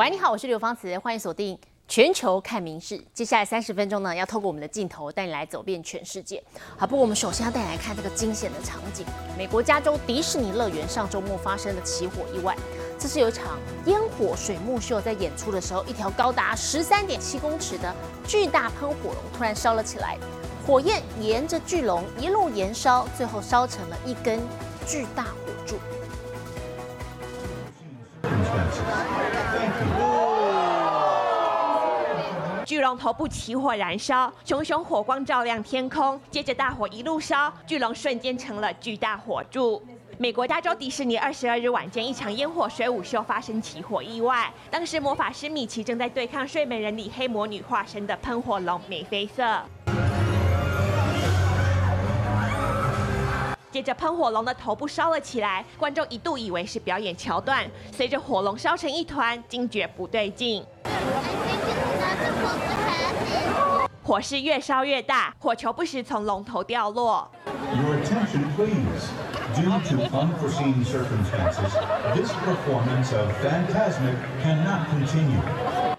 喂，你好，我是刘芳慈，欢迎锁定全球看名事。接下来三十分钟呢，要透过我们的镜头带你来走遍全世界。好，不过我们首先要带你来看这个惊险的场景：美国加州迪士尼乐园上周末发生的起火意外。这是有一场烟火水幕秀在演出的时候，一条高达十三点七公尺的巨大喷火龙突然烧了起来，火焰沿着巨龙一路燃烧，最后烧成了一根巨大火柱。巨龙头部起火燃烧，熊熊火光照亮天空，接着大火一路烧，巨龙瞬间成了巨大火柱。美国加州迪士尼二十二日晚间一场烟火水舞秀发生起火意外，当时魔法师米奇正在对抗睡美人里黑魔女化身的喷火龙美菲色。接着喷火龙的头部烧了起来，观众一度以为是表演桥段，随着火龙烧成一团，惊觉不对劲。火势越烧越大，火球不时从龙头掉落。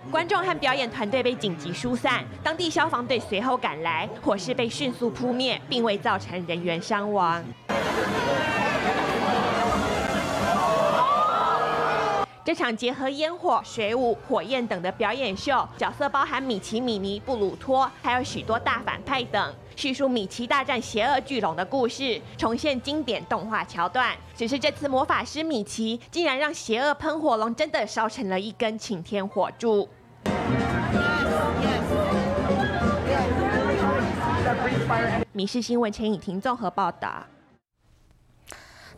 观众和表演团队被紧急疏散，当地消防队随后赶来，火势被迅速扑灭，并未造成人员伤亡。这场结合烟火、水舞、火焰等的表演秀，角色包含米奇、米妮、布鲁托，还有许多大反派等，叙述米奇大战邪恶巨龙的故事，重现经典动画桥段。只是这次魔法师米奇竟然让邪恶喷火龙真的烧成了一根擎天火柱。米氏新闻陈以婷综合报道。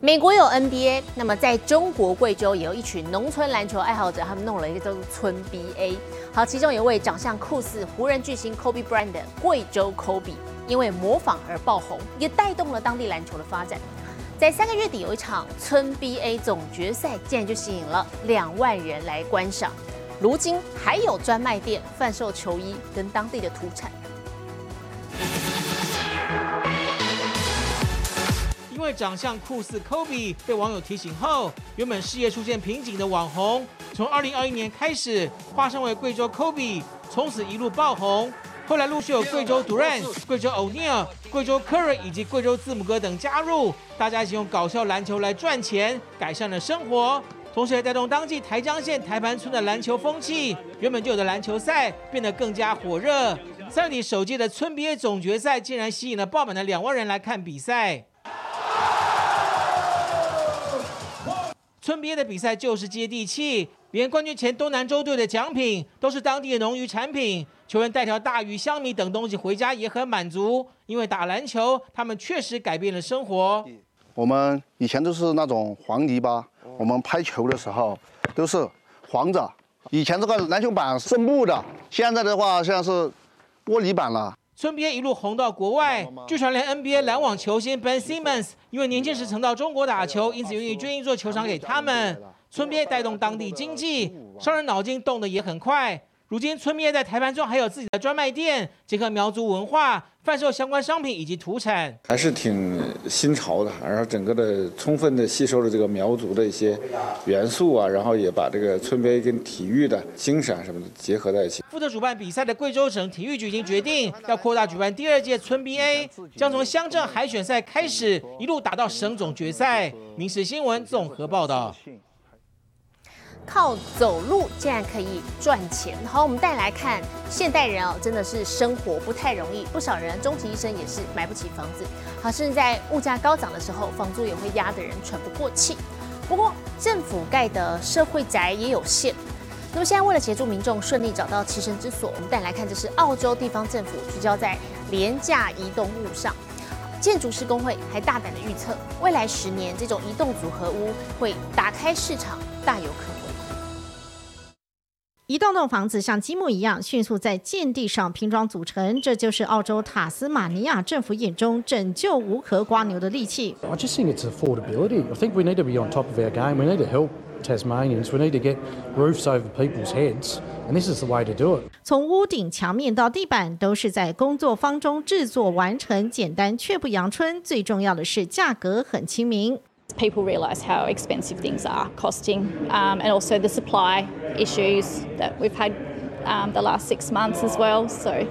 美国有 NBA，那么在中国贵州也有一群农村篮球爱好者，他们弄了一个叫做村 BA。好，其中有位长相酷似湖人巨星 Kobe Bryant 的贵州 Kobe，因为模仿而爆红，也带动了当地篮球的发展。在三个月底有一场村 BA 总决赛，竟然就吸引了两万人来观赏。如今还有专卖店贩售球衣跟当地的土产。因为长相酷似 Kobe，被网友提醒后，原本事业出现瓶颈的网红，从2021年开始化身为贵州 Kobe，从此一路爆红。后来陆续有贵州 Durant、贵州 O'Neal、贵州 Curry 以及贵州字母哥等加入，大家一起用搞笑篮球来赚钱，改善了生活，同时也带动当地台江县台盘村的篮球风气。原本就有的篮球赛变得更加火热。三月底首届的村 BA 总决赛竟然吸引了爆满的两万人来看比赛。村边的比赛就是接地气，连冠军前东南洲队的奖品都是当地的农渔产品，球员带条大鱼、香米等东西回家也很满足，因为打篮球，他们确实改变了生活。我们以前都是那种黄泥巴，我们拍球的时候都是黄着。以前这个篮球板是木的，现在的话现在是玻璃板了。村 BA 一路红到国外，据传连 NBA 篮网球星 Ben Simmons 因为年轻时曾到中国打球，因此愿意捐一座球场给他们。村 BA 带动当地经济，商人脑筋动得也很快。如今村 BA 在台湾中还有自己的专卖店，结合苗族文化，贩售相关商品以及土产，还是挺新潮的。然后整个的充分的吸收了这个苗族的一些元素啊，然后也把这个村 BA 跟体育的精神什么的结合在一起。负责主办比赛的贵州省体育局已经决定要扩大举办第二届村 BA，将从乡镇海选赛开始，一路打到省总决赛。民事新闻综合报道。靠走路竟然可以赚钱，好，我们带来看现代人哦，真的是生活不太容易，不少人终其一生也是买不起房子，好，甚至在物价高涨的时候，房租也会压得人喘不过气。不过政府盖的社会宅也有限，那么现在为了协助民众顺利找到栖身之所，我们带来看，这是澳洲地方政府聚焦在廉价移动物上，建筑师工会还大胆的预测，未来十年这种移动组合屋会打开市场，大有可为。一栋栋房子像积木一样迅速在建地上拼装组成，这就是澳洲塔斯马尼亚政府眼中拯救无壳瓜牛的利器。I just think it's affordability. I think we need to be on top of our game. We need to help Tasmanians. We need to get roofs over people's heads, and this is the way to do it. 从屋顶、墙面到地板，都是在工作坊中制作完成，简单却不阳春。最重要的是价格很亲民。People realise how expensive things are costing, um, and also the supply issues that we've had um, the last six months as well. So.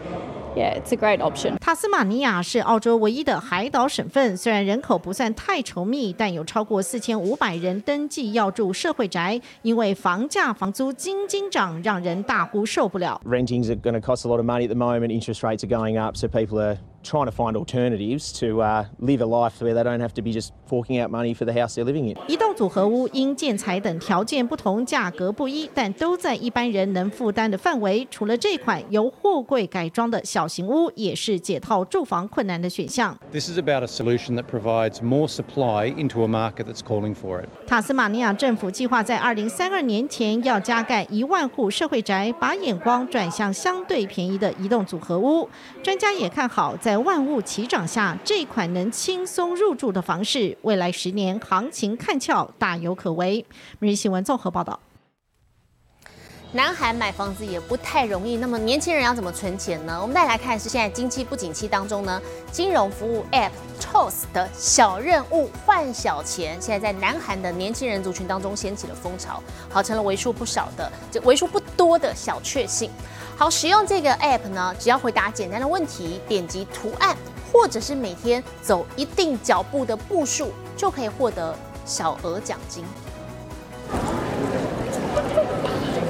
Yeah, it's a great option. 塔斯马尼亚是澳洲唯一的海岛省份，虽然人口不算太稠密，但有超过四千五百人登记要住社会宅，因为房价、房租斤斤涨，让人大呼受不了。Renting's going to cost a lot of money at the moment. Interest rates are going up, so people are trying to find alternatives to uh, live a life where they don't have to be just forking out money for the house they're living in. 一栋组合屋因建材等条件不同，价格不一，但都在一般人能负担的范围。除了这款由货柜改装的小型屋，也是解套住房困难的选项。This is about a solution that provides more supply into a market that's calling for it. 塔斯马尼亚政府计划在二零三二年前要加盖一万户社会宅，把眼光转向相对便宜的移动组合屋。专家也看好，在在万物齐涨下，这款能轻松入住的房市，未来十年行情看俏，大有可为。每日新闻综合报道。南韩买房子也不太容易，那么年轻人要怎么存钱呢？我们再来看是现在经济不景气当中呢，金融服务 App Toast 的小任务换小钱，现在在南韩的年轻人族群当中掀起了风潮，好成了为数不少的，就为数不多的小确幸。好，使用这个 App 呢，只要回答简单的问题，点击图案，或者是每天走一定脚步的步数，就可以获得小额奖金。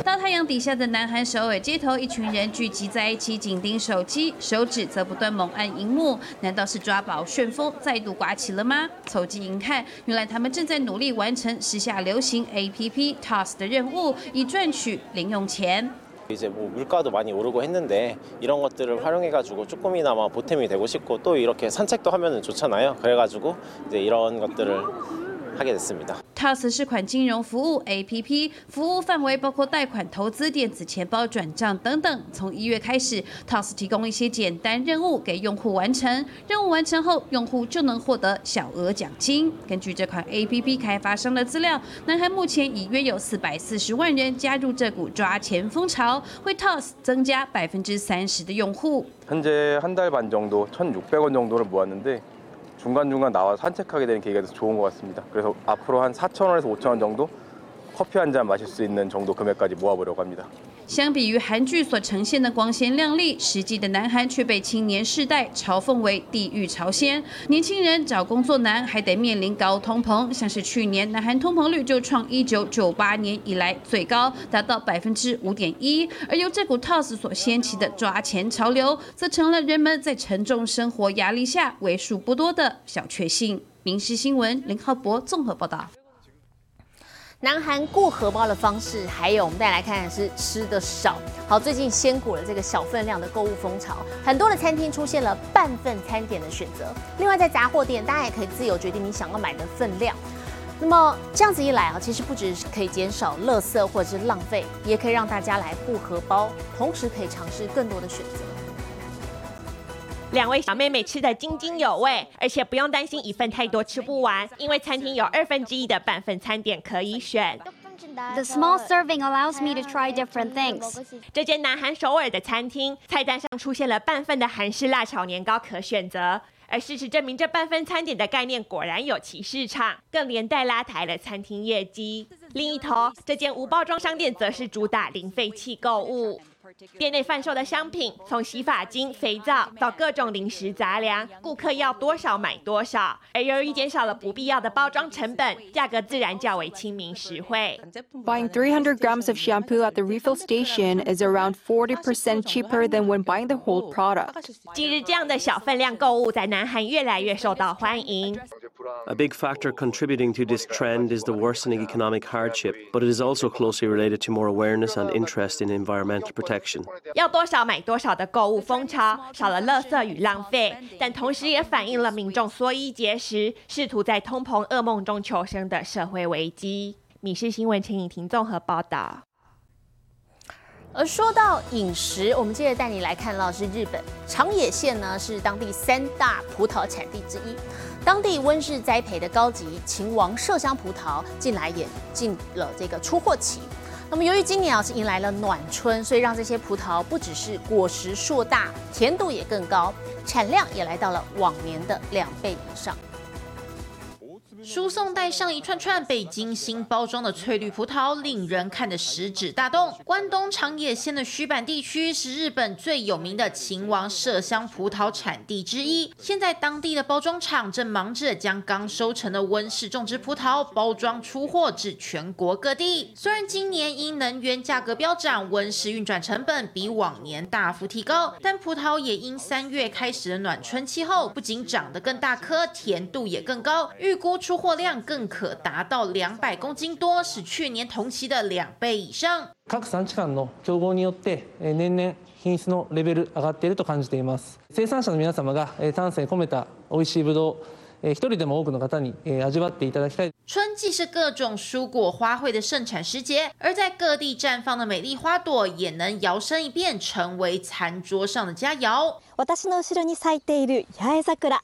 大太阳底下的南韩首尔街头，一群人聚集在一起，紧盯手机，手指则不断猛按荧幕。难道是抓宝旋风再度刮起了吗？凑近一看，原来他们正在努力完成时下流行 APP Toss 的任务，以赚取零用钱。 이제 뭐 물가도 많이 오르고 했는데 이런 것들을 활용해가지고 조금이나마 보탬이 되고 싶고 또 이렇게 산책도 하면 좋잖아요. 그래가지고 이제 이런 것들을 하게 됐습니다. Toss 是款金融服务 APP，服务范围包括贷款、投资、电子钱包转账等等。从一月开始，Toss 提供一些简单任务给用户完成，任务完成后，用户就能获得小额奖金。根据这款 APP 开发商的资料，南韩目前已约有四百四十万人加入这股抓钱风潮，为 Toss 增加百分之三十的用户。 현재 한 달 반 정도 1,600원 정도를 모았는데 중간중간 나와 산책하게 되는 계기가 돼서 좋은 것 같습니다. 그래서 앞으로 한 4,000원에서 5,000원 정도 커피 한 잔 마실 수 있는 정도 금액까지 모아보려고 합니다. 相比于韩剧所呈现的光鲜亮丽，实际的南韩却被青年世代嘲讽为地狱朝鲜。年轻人找工作难，还得面临高通膨，像是去年南韩通膨率就创一九九八年以来最高，达到百分之五点一。而由这股 TOS 所掀起的抓钱潮流，则成了人们在沉重生活压力下为数不多的小确幸。民事新闻林浩博综合报道。南韩过荷包的方式，还有我们再来看看是吃的少。好，最近掀鼓了这个小分量的购物风潮，很多的餐厅出现了半份餐点的选择。另外，在杂货店，大家也可以自由决定你想要买的分量。那么这样子一来啊，其实不只是可以减少垃圾或者是浪费，也可以让大家来顾荷包，同时可以尝试更多的选择。两位小妹妹吃得津津有味，而且不用担心一份太多吃不完，因为餐厅有二分之一的半份餐点可以选。The small serving allows me to try different things. 这间南韩首尔的餐厅菜单上出现了半份的韩式辣炒年糕可选择，而事实证明这半份餐点的概念果然有其市场，更连带拉抬了餐厅业绩。另一头，这间无包装商店则是主打零废弃购物。店内贩售的商品，从洗发精、肥皂到各种零食杂粮，顾客要多少买多少。而由于减少了不必要的包装成本，价格自然较为亲民实惠。Buying 300 grams of shampoo at the refill station is around 40% cheaper than when buying the whole product. 近日，这样的小分量购物在南韩越来越受到欢迎。A big factor contributing to this trend is the worsening economic hardship, but it is also closely related to more awareness and interest in environmental protection. 要多少买多少的购物风潮，少了垃圾与浪费，但同时也反映了民众缩衣节食，试图在通膨噩梦中求生的社会危机。米氏新闻陈颖婷综合报道。 而说到饮食，我们接着带你来看到是日本长野县呢，是当地三大葡萄产地之一。当地温室栽培的高级秦王麝香葡萄，近来也进了这个出货期。那么由于今年啊是迎来了暖春，所以让这些葡萄不只是果实硕大，甜度也更高，产量也来到了往年的两倍以上。输送带上一串串被精心包装的翠绿葡萄，令人看得食指大动。关东长野县的须坂地区是日本最有名的秦王麝香葡萄产地之一。现在当地的包装厂正忙着将刚收成的温室种植葡萄包装出货至全国各地。虽然今年因能源价格飙涨，温室运转成本比往年大幅提高，但葡萄也因三月开始的暖春气候，不仅长得更大颗，甜度也更高，预估出。出货量更可达到两百公斤多，是去年同期的两倍以上。各産地間の競合によって年々品質のレベル上がっていると感じています。生産者の皆様が丹精込めた美味しいぶどう。一人でも多くの方に味わっていただきたい。春季是各种蔬果花卉的盛产时节，而在各地绽放的美丽花朵也能摇身一变成为餐桌上的佳肴。私の後ろに咲いている八重桜。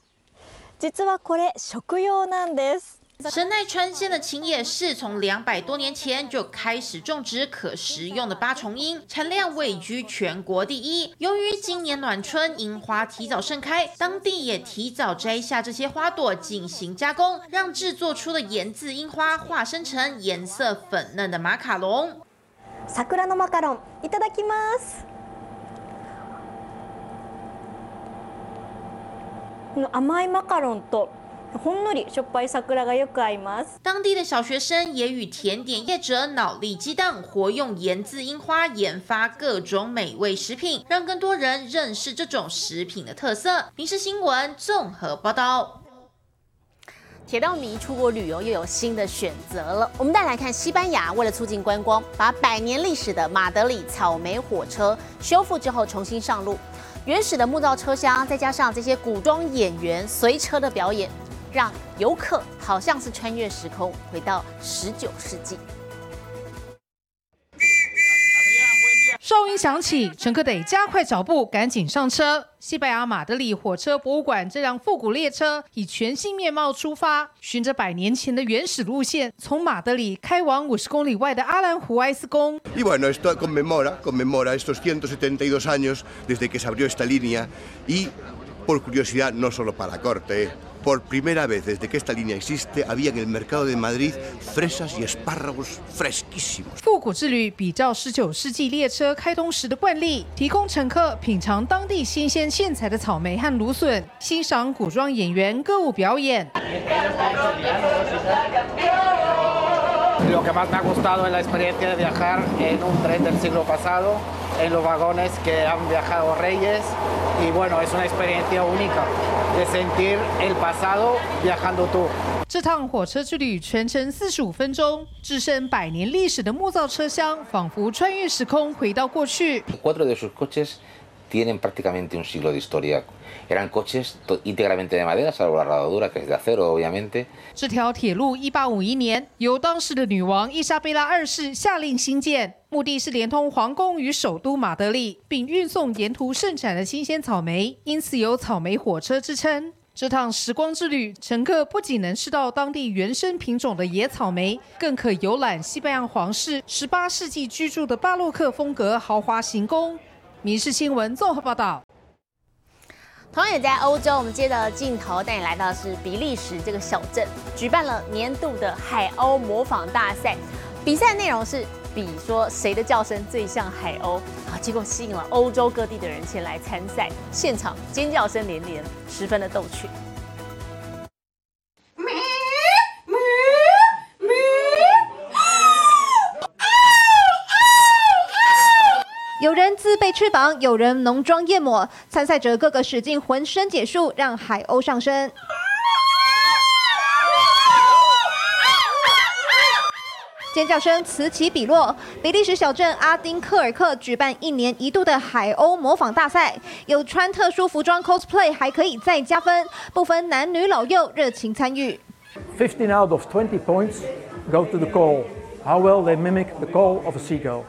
実はこれ食用なんです。神奈川县的秦野市从两百多年前就开始种植可食用的八重樱，产量位居全国第一。由于今年暖春，樱花提早盛开，当地也提早摘下这些花朵进行加工，让制作出的盐渍樱花化身成颜色粉嫩的马卡龙。桜のマカロンいただきます。 甘いマカロンとほんのりしょっぱい桜がよく合います。当地的小学生也与甜点业者脑力激荡，活用盐渍樱花研发各种美味食品，让更多人认识这种食品的特色。民事新闻综合报道。铁道迷出国旅游又有新的选择了。我们再来看西班牙，为了促进观光，把百年历史的马德里草莓火车修复之后重新上路。 原始的木造车厢，再加上这些古装演员随车的表演，让游客好像是穿越时空，回到十九世纪。哨音响起，乘客得加快脚步，赶紧上车。西班牙马德里火车博物馆这辆复古列车以全新面貌出发，循着百年前的原始路线，从马德里开往五十公里外的阿兰湖埃斯宫。Por primera vez desde que esta línea existe, había en el mercado de Madrid fresas y espárragos fresquísimos. 复古之旅比照十九世纪列车开通时的惯例，提供乘客品尝当地新鲜现采的草莓和芦笋，欣赏古装演员歌舞表演。Lo que más me ha gustado es la experiencia de viajar en un tren del siglo pasado, en los vagones que han viajado reyes, y bueno, es una experiencia única de sentir el pasado viajando tú. 这趟火车之旅全程四十五分钟，置身百年历史的木造车厢，仿佛穿越时空回到过去。Cuatro de sus coches 这条铁路一八五一年由当时的女王伊莎贝拉二世下令兴建，目的是连通皇宫与首都马德里，并运送沿途盛产的新鲜草莓，因此有“草莓火车”之称。这趟时光之旅，乘客不仅能吃到当地原生品种的野草莓，更可游览西班牙皇室十八世纪居住的巴洛克风格豪华行宫。《民事新闻》综合报道。同样也在欧洲，我们接着镜头带你来到是比利时这个小镇，举办了年度的海鸥模仿大赛。比赛内容是比说谁的叫声最像海鸥啊，结果吸引了欧洲各地的人前来参赛，现场尖叫声连连，十分的逗趣。人自备翅膀，有人浓妆艳抹，参赛者个个使尽浑身解数，让海鸥上身。尖叫声此起彼落。比利时小镇阿丁克尔克举办一年一度的海鸥模仿大赛，有穿特殊服装 cosplay 还可以再加分，不分男女老幼，热情参与。Fifteen out of twenty points go to the call. How well they mimic the call of a seagull.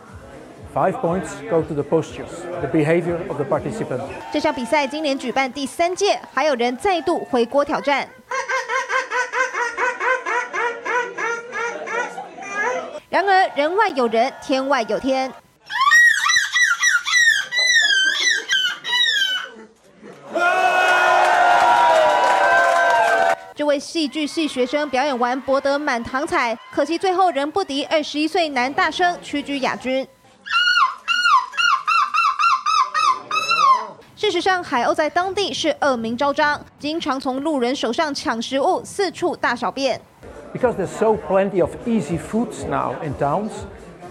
Five points go to the postures, the behavior of the participant. 这项比赛今年举办第三届，还有人再度回国挑战。然而，人外有人，天外有天。这位位戏剧系学生表演完，博得满堂彩，可惜最后仍不敌二十一岁男大生，屈居亚军。事实上，海鸥在当地是恶名昭彰，经常从路人手上抢食物，四处大小便。Because there's so plenty of easy foods now in towns,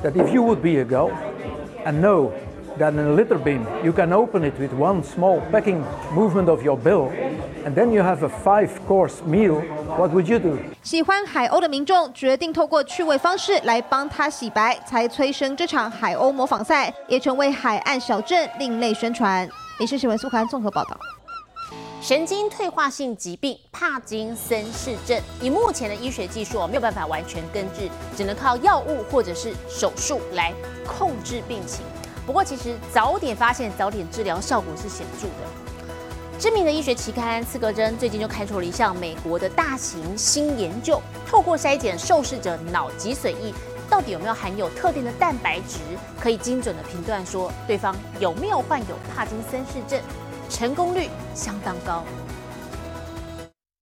that if you would be a girl and know that in a litter bin you can open it with one small pecking movement of your bill, and then you have a five-course meal, what would you do? 喜欢海鸥的民众决定透过趣味方式来帮它洗白，才催生这场海鸥模仿赛，也成为海岸小镇另类宣传。影视新闻苏涵综合报道。神经退化性疾病帕金森氏症，以目前的医学技术没有办法完全根治，只能靠药物或者是手术来控制病情。不过，其实早点发现、早点治疗，效果是显著的。知名的医学期刊《刺格针》最近就开出了一项美国的大型新研究，透过筛检受试者脑脊髓液。到底有没有含有特定的蛋白质，可以精准的评断说对方有没有患有帕金森氏症，成功率相当高。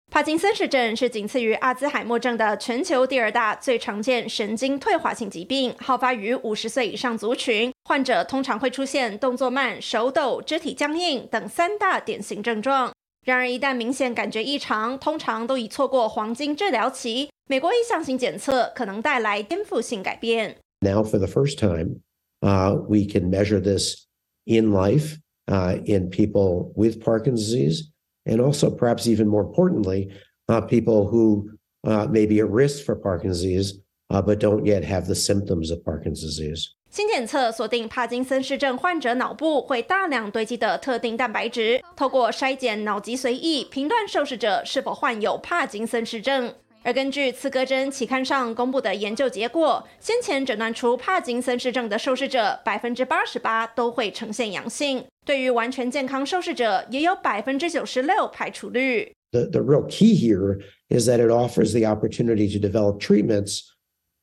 帕金森氏症是仅次于阿兹海默症的全球第二大最常见神经退化性疾病，好发于五十岁以上族群。患者通常会出现动作慢、手抖、肢体僵硬等三大典型症状。然而，一旦明显感觉异常，通常都已错过黄金治疗期。美国一项型检测可能带来颠覆性改变。Now, for the first time, uh, we can measure this in life uh, in people with Parkinson's disease, and also, perhaps even more importantly, uh, people who uh, may be at risk for Parkinson's disease uh, but don't yet have the symptoms of Parkinson's disease. 新检测锁定帕金森氏症患者脑部会大量堆积的特定蛋白质，透过筛检脑脊髓液，评断受试者是否患有帕金森氏症。而根据《刺格针》期刊上公布的研究结果，先前诊断出帕金森氏症的受试者，百分之八十八都会呈现阳性；对于完全健康受试者，也有百分之九十六排除率。The the real key here is that it offers the opportunity to develop treatments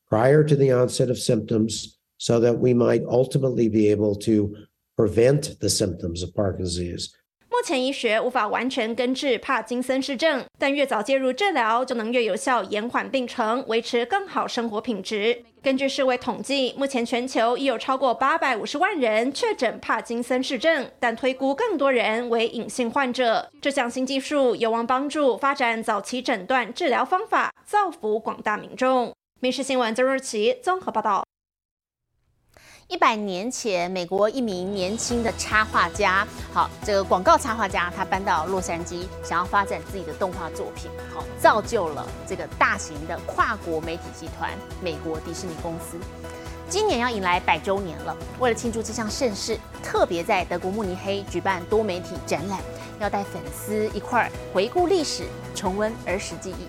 prior to the onset of symptoms. So that we might ultimately be able to prevent the symptoms of Parkinson's disease. 目前医学无法完全根治帕金森氏症，但越早介入治疗，就能越有效延缓病程，维持更好生活品质。根据世卫统计，目前全球已有超过八百五十万人确诊帕金森氏症，但推估更多人为隐性患者。这项新技术有望帮助发展早期诊断治疗方法，造福广大民众。民事新闻曾若琪综合报道。一百年前，美国一名年轻的插画家，好，这个广告插画家，他搬到洛杉矶，想要发展自己的动画作品，好，造就了这个大型的跨国媒体集团——美国迪士尼公司。今年要迎来百周年了，为了庆祝这项盛事，特别在德国慕尼黑举办多媒体展览，要带粉丝一块儿回顾历史，重温儿时记忆。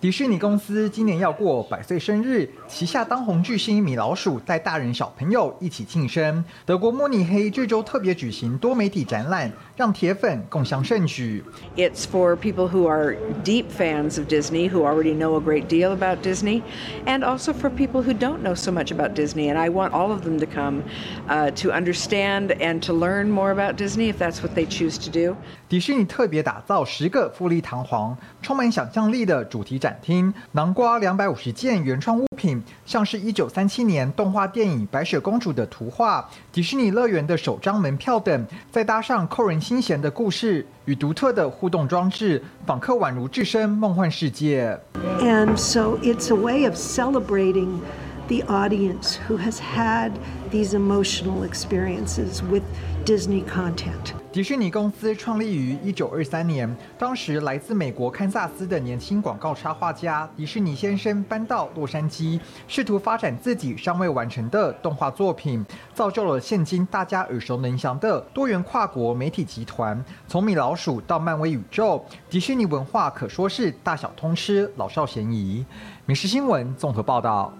迪士尼公司今年要过百岁生日，旗下当红巨星米老鼠带大人小朋友一起庆生。德国慕尼黑这周特别举行多媒体展览，让铁粉共享盛举。It's for people who are deep fans of Disney, who already know a great deal about Disney, and also for people who don't know so much about Disney. And I want all of them to come uh, to understand and to learn more about Disney if that's what they choose to do. 迪士尼特别打造十个富丽堂皇、充满想象力的主题展厅，囊括两百五十件原创物品，像是一九三七年动画电影《白雪公主》的图画、迪士尼乐园的首张门票等，再搭上扣人新鲜的故事与独特的互动装置，访客宛如置身梦幻世界。And so it's a way of celebrating the audience who has had these emotional experiences with Disney content. 迪士尼公司创立于一九二三年，当时来自美国堪萨斯的年轻广告插画家迪士尼先生搬到洛杉矶，试图发展自己尚未完成的动画作品，造就了现今大家耳熟能详的多元跨国媒体集团。从米老鼠到漫威宇宙，迪士尼文化可说是大小通吃，老少咸宜。民事新闻综合报道。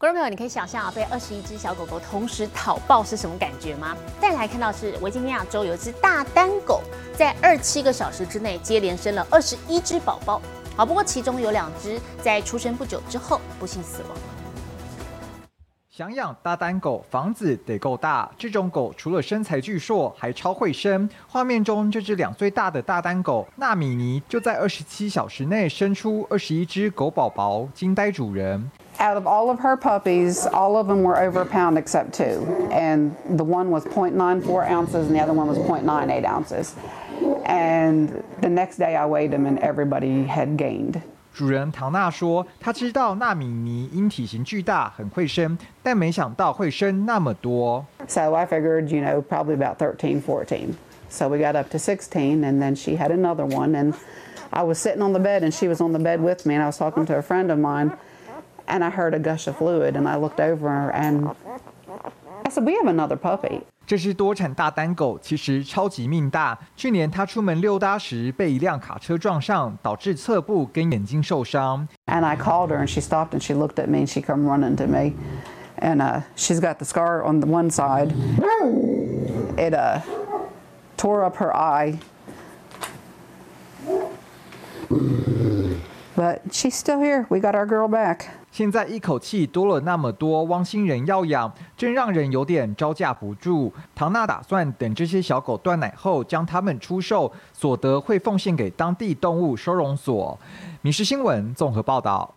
观众朋友，你可以想象啊，被二十一只小狗狗同时讨抱是什么感觉吗？再来看到是维吉尼亚州有一只大丹狗，在二七个小时之内接连生了二十一只宝宝。好，不过其中有两只在出生不久之后不幸死亡。想养大丹狗，房子得够大。这种狗除了身材巨硕，还超会生。画面中这只两岁大的大丹狗纳米尼，就在二十七小时内生出二十一只狗宝宝，惊呆主人。Out of all of her puppies, all of them were over a pound except two. And the one was 0.94 ounces and the other one was 0.98 ounces. And the next day I weighed them and everybody had gained. 主人唐娜说：“她知道纳米尼因体型巨大很会生，但没想到会生那么多。” So I figured, you know, probably about 13, 14. So we got up to 16 and then she had another one and I was sitting on the bed and she was on the bed with me and I was talking to a friend of mine and I heard a gush of fluid and I looked over and I said, "We have another puppy." 这只多产大丹狗其实超级命大。去年它出门溜达时被一辆卡车撞上，导致侧部跟眼睛受伤。And I called her and she stopped and she looked at me and she come running to me. And uh, she's got the scar on the one side. It uh, tore up her eye. But she's still here. We got our girl back. 现在一口气多了那么多汪星人要养，真让人有点招架不住。唐娜打算等这些小狗断奶后，将它们出售，所得会奉献给当地动物收容所。民事新闻综合报道。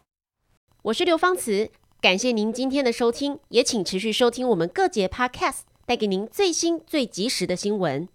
我是刘芳慈，感谢您今天的收听，也请持续收听我们各节 Podcast，带给您最新最及时的新闻。